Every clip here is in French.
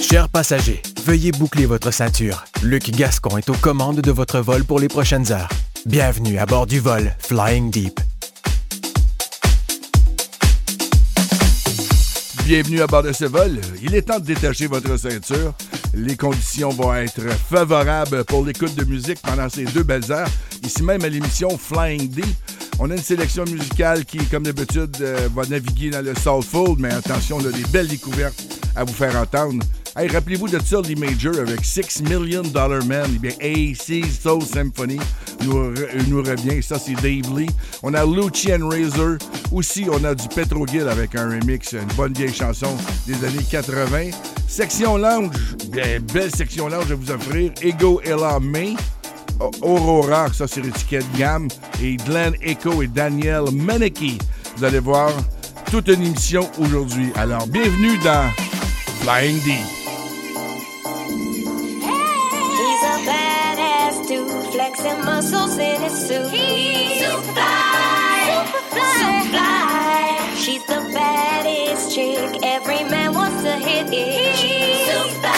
Chers passagers, veuillez boucler votre ceinture. Luc Gascon est aux commandes de votre vol pour les prochaines heures. Bienvenue à bord du vol Flying Deep. Bienvenue à bord de ce vol. Il est temps de détacher votre ceinture. Les conditions vont être favorables pour l'écoute de musique pendant ces deux belles heures. Ici même à l'émission Flying Deep. On a une sélection musicale qui, comme d'habitude, euh, va naviguer dans le soulful, mais attention, on a des belles découvertes à vous faire entendre. Hey, rappelez-vous de Lee Major avec Six Million Dollar Man. Eh bien, AC Soul Symphony nous, nous revient. Ça, c'est Dave Lee. On a Lucian Razor. Aussi, on a du Petrogill avec un remix, une bonne vieille chanson des années 80. Section lounge. Belle section lounge à vous offrir. Ego Ella May. Aurora, ça c'est l'étiquette gamme. Et Glenn Echo et Daniel Meneke. Vous allez voir toute une émission aujourd'hui. Alors, bienvenue dans Flying Flexing muscles in his suit. He's super fly, super fly, super fly. She's the baddest chick. Every man wants to hit it. She's super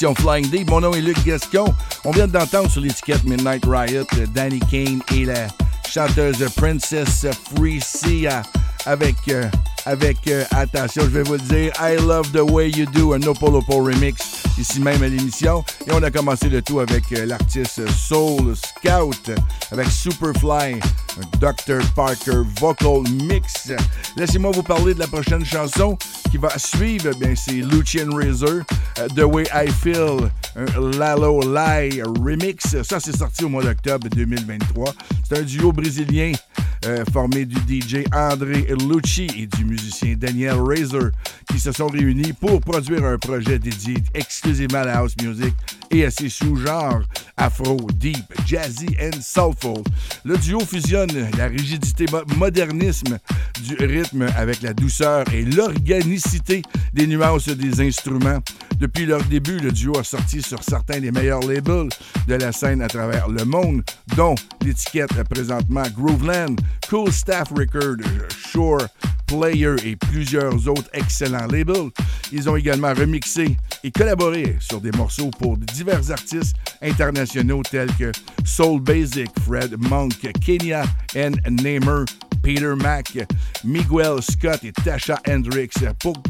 Flying D. Mon nom est Luc Gascon. On vient d'entendre sur l'étiquette Midnight Riot Danny Kane et la chanteuse Princess Free Sia avec, euh, avec euh, attention, je vais vous le dire, I Love the Way You Do, un Nopolopo remix, ici même à l'émission. Et on a commencé le tout avec euh, l'artiste Soul Scout, avec Superfly, Dr. Parker Vocal Mix. Laissez-moi vous parler de la prochaine chanson qui va suivre. Bien, c'est Lucian Razor, The Way I Feel, un Lalo Lie remix. Ça, c'est sorti au mois d'octobre 2023. C'est un duo brésilien formé du DJ André Lucci et du musicien Daniel Razor qui se sont réunis pour produire un projet dédié exclusivement à la house music et à ses sous-genres afro, deep, jazzy and soulful. Le duo fusionne la rigidité modernisme du rythme avec la douceur et l'organicité des nuances des instruments. Depuis leur début, le duo a sorti sur certains des meilleurs labels de la scène à travers le monde, dont l'étiquette présentement Grooveland, Cool Staff Record, Shore, Player et plusieurs autres excellents labels. Ils ont également remixé et collaboré sur des morceaux pour divers artistes internationaux tels que Soul Basic, Fred Monk, Kenya and Namer, Peter Mack, Miguel Scott et Tasha Hendricks, pour,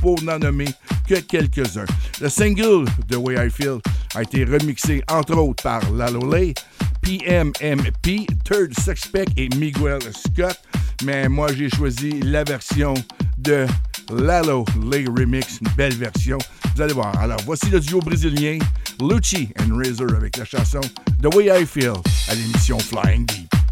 pour n'en nommer que quelques-uns. Le single The Way I Feel a été remixé entre autres par Lalolay, PMMP, Third Suspect et Miguel Scott, mais moi j'ai choisi la version de Lalo Lay Remix, une belle version. Vous allez voir. Alors voici le duo brésilien Lucci and Razor avec la chanson The Way I Feel à l'émission Flying Deep.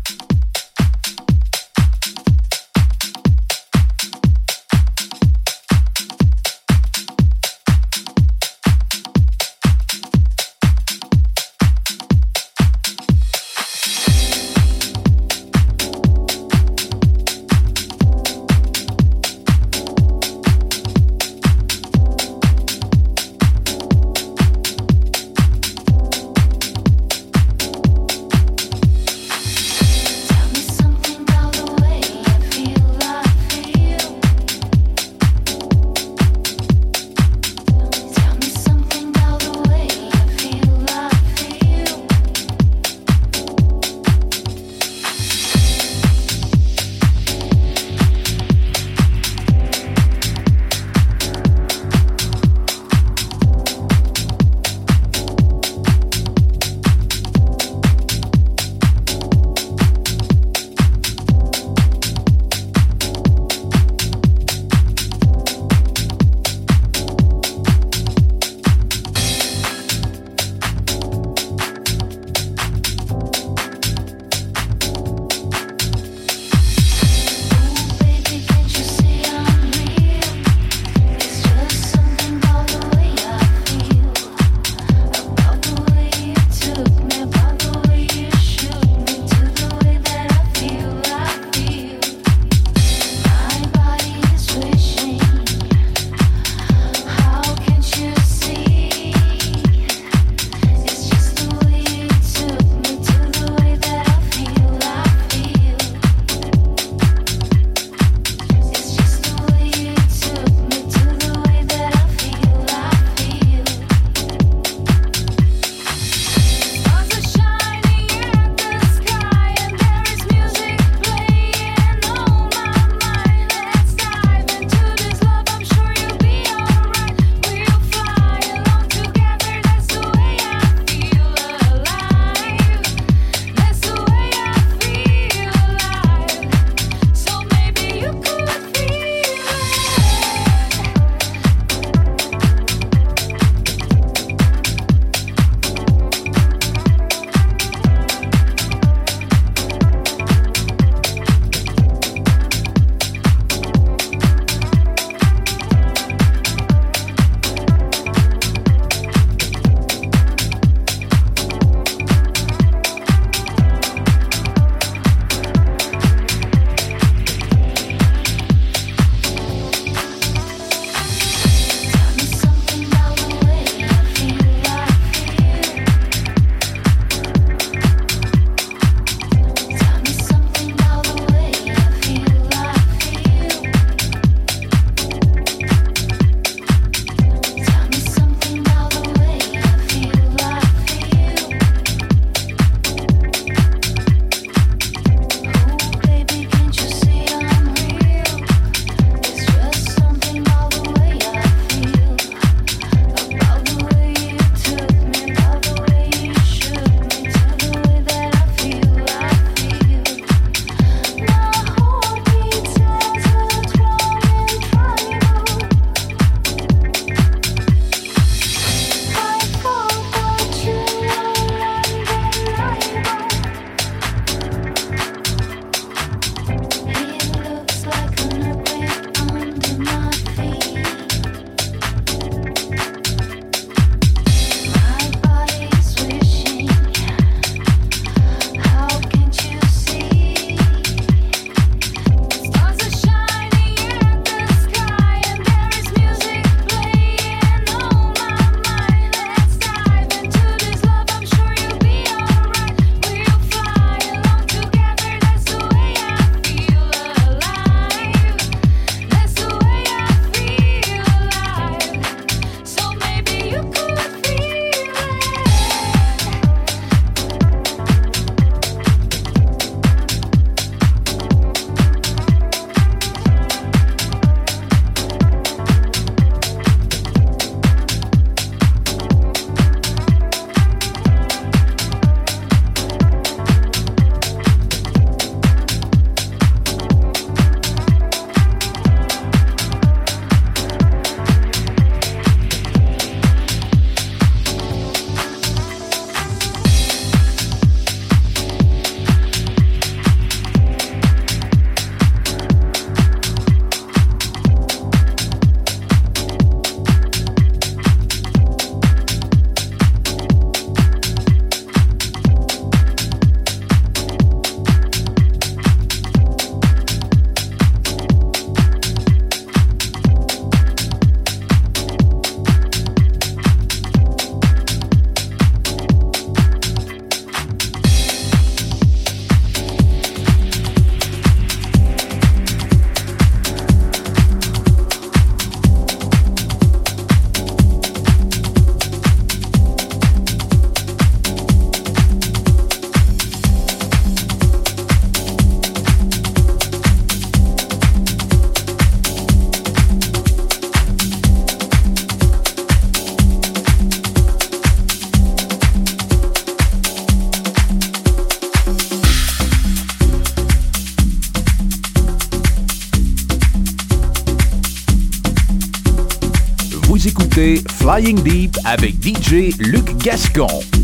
Flying Deep avec DJ Luc Gascon.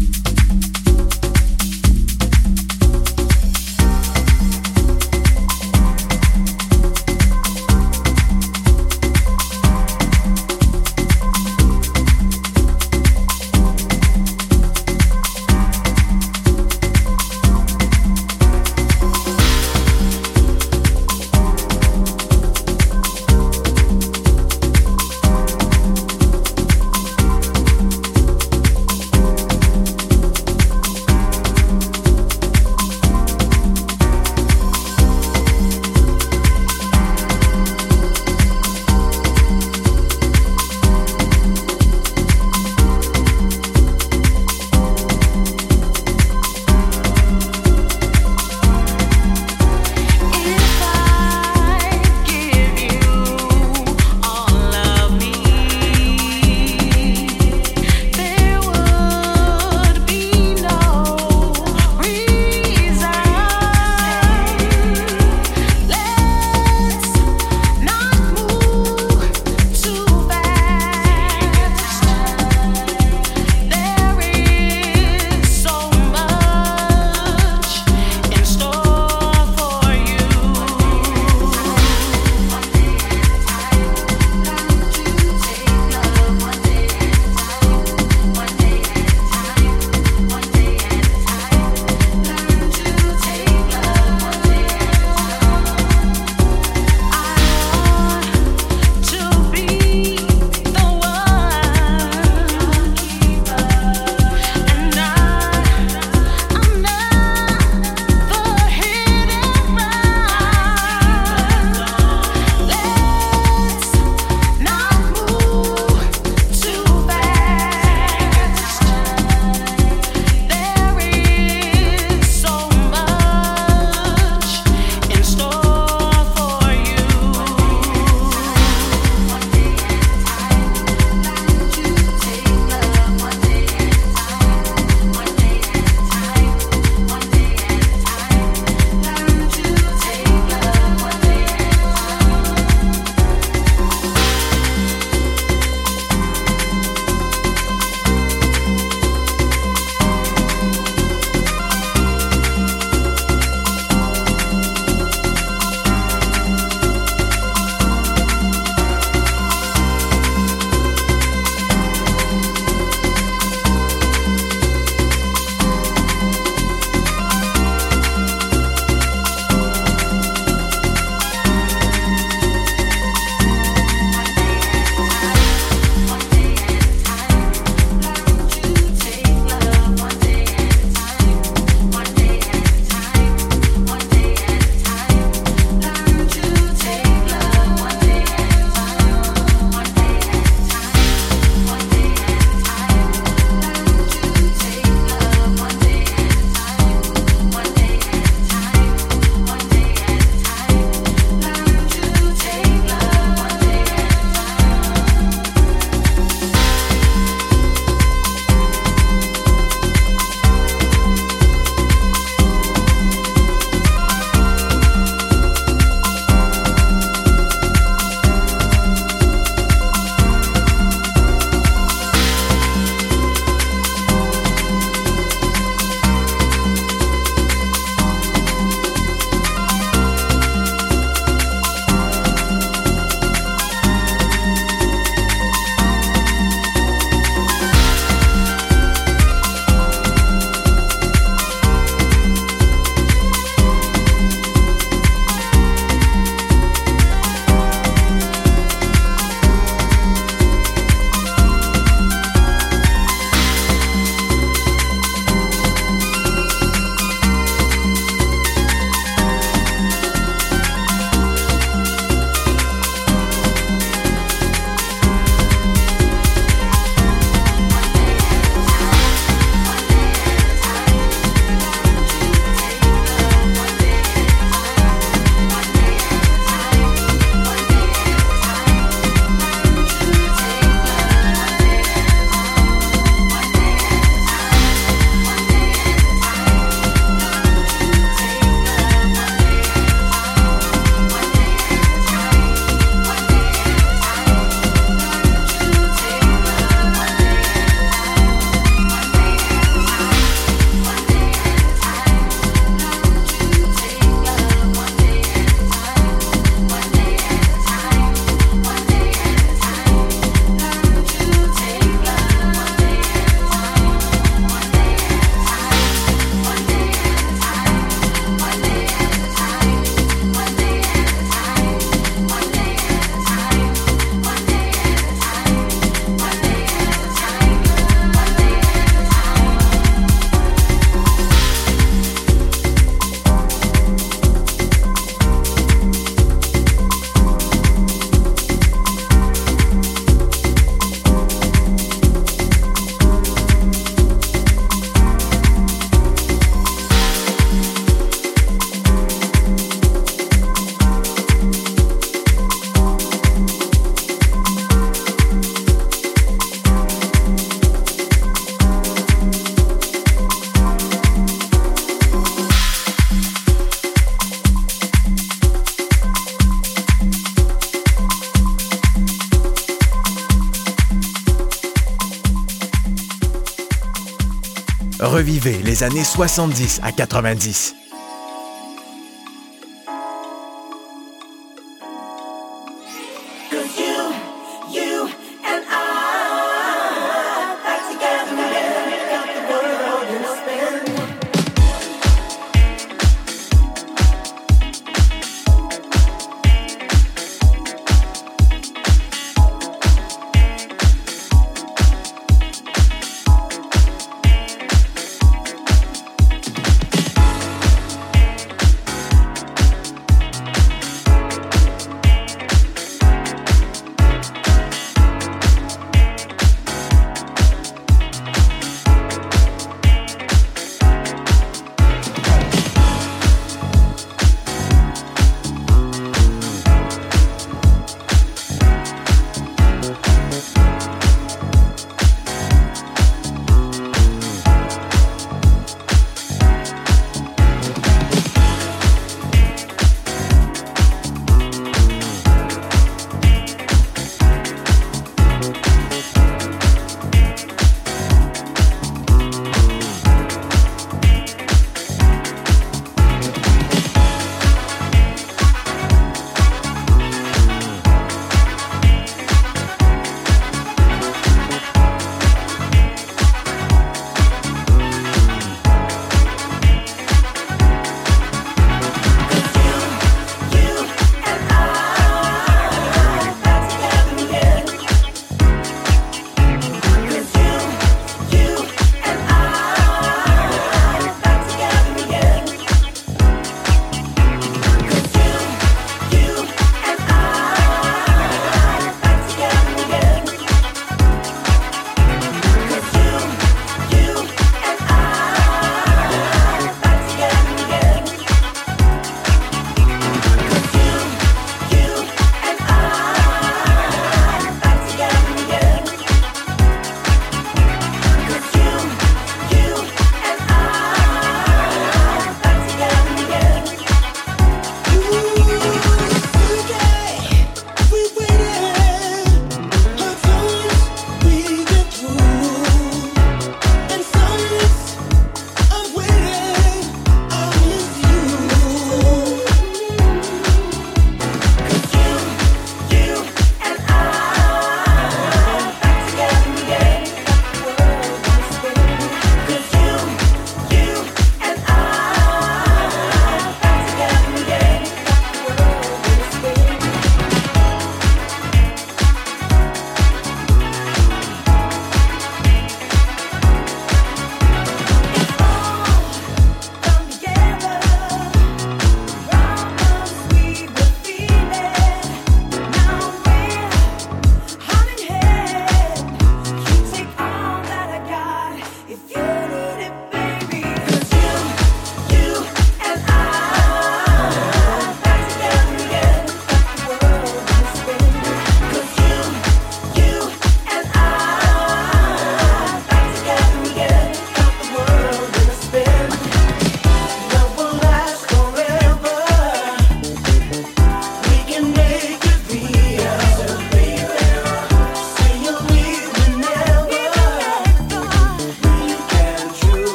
Les années 70 à 90.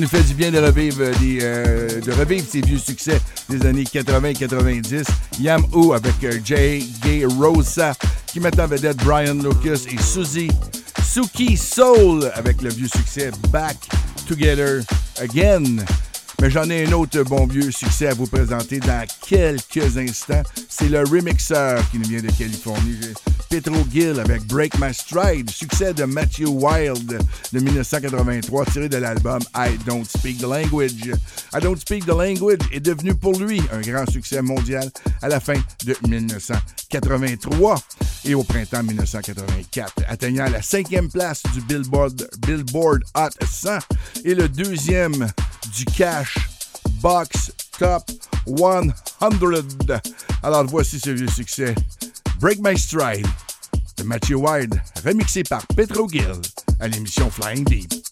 Nous fait du bien de revivre, des, euh, de revivre ces vieux succès des années 80-90. Yam O avec euh, J. Gay Rosa qui met en vedette Brian Lucas et Suzy Suki Soul avec le vieux succès Back Together Again. Mais j'en ai un autre bon vieux succès à vous présenter dans quelques instants. C'est le remixeur qui nous vient de Californie. Petro Gill avec Break My Stride, succès de Matthew Wild de 1983, tiré de l'album I Don't Speak the Language. I Don't Speak the Language est devenu pour lui un grand succès mondial à la fin de 1983 et au printemps 1984, atteignant la cinquième place du Billboard, Billboard Hot 100 et le deuxième du Cash Box Top 100. Alors voici ce vieux succès. Break My Stride de Matthew Wild, remixé par Petro Gill à l'émission Flying Deep.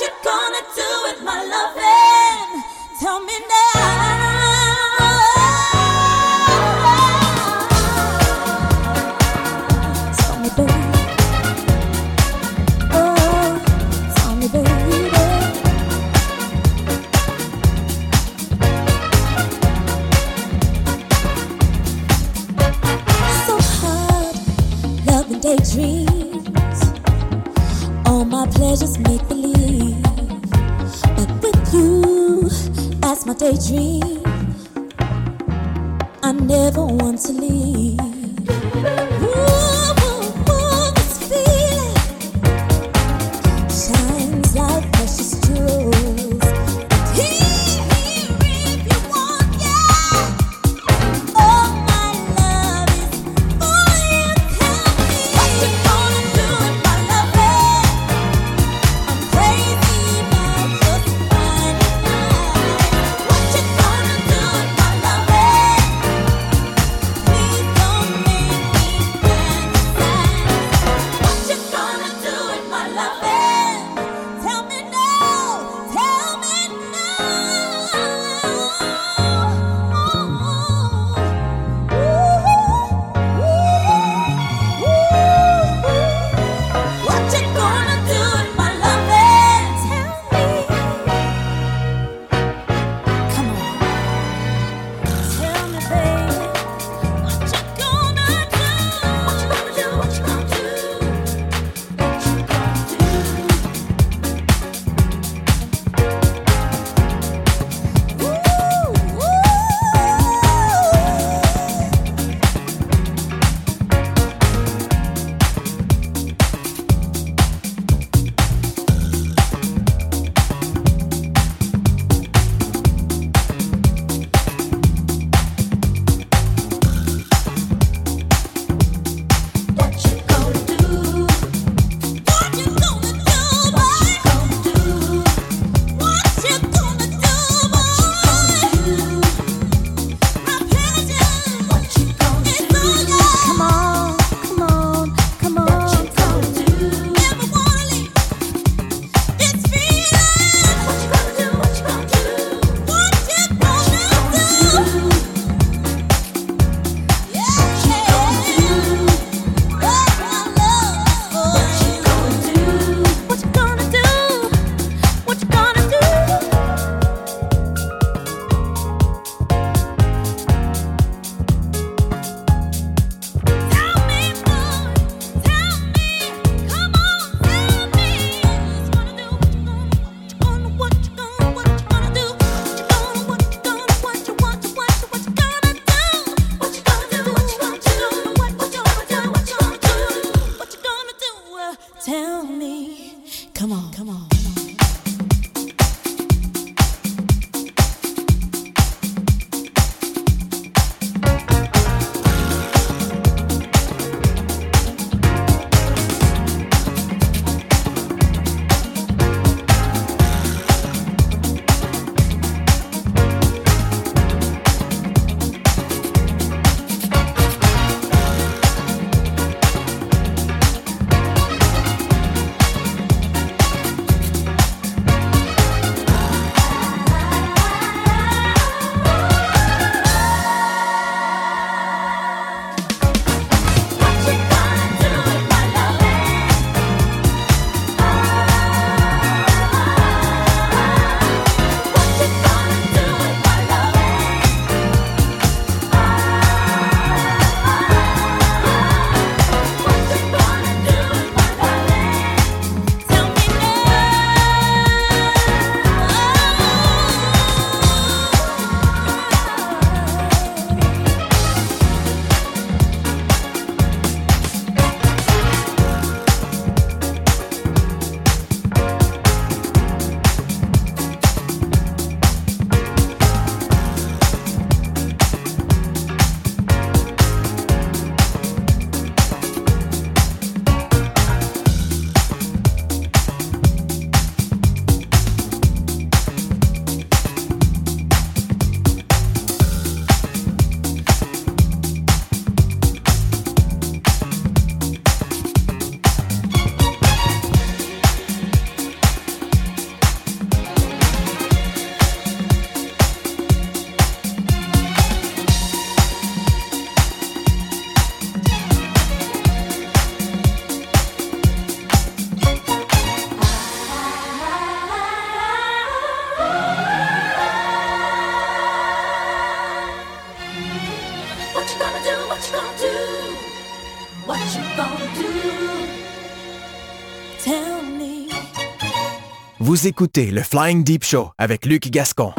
you gonna Vous écoutez le Flying Deep Show avec Luc Gascon.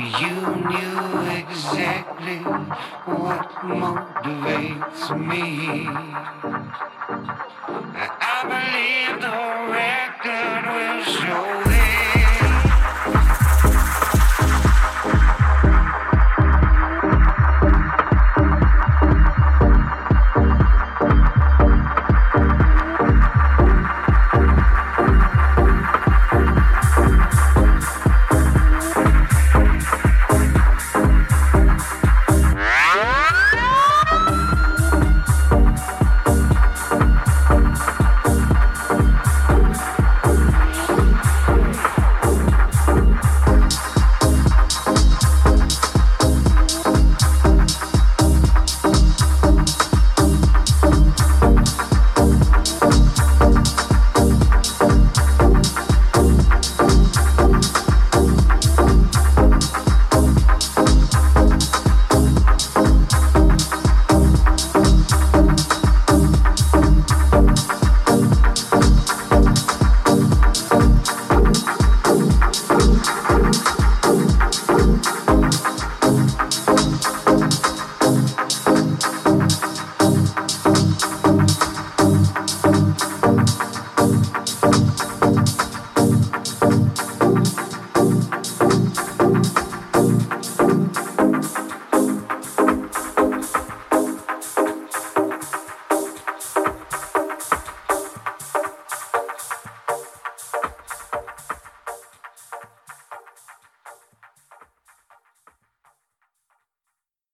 You knew exactly what motivates me. I believed all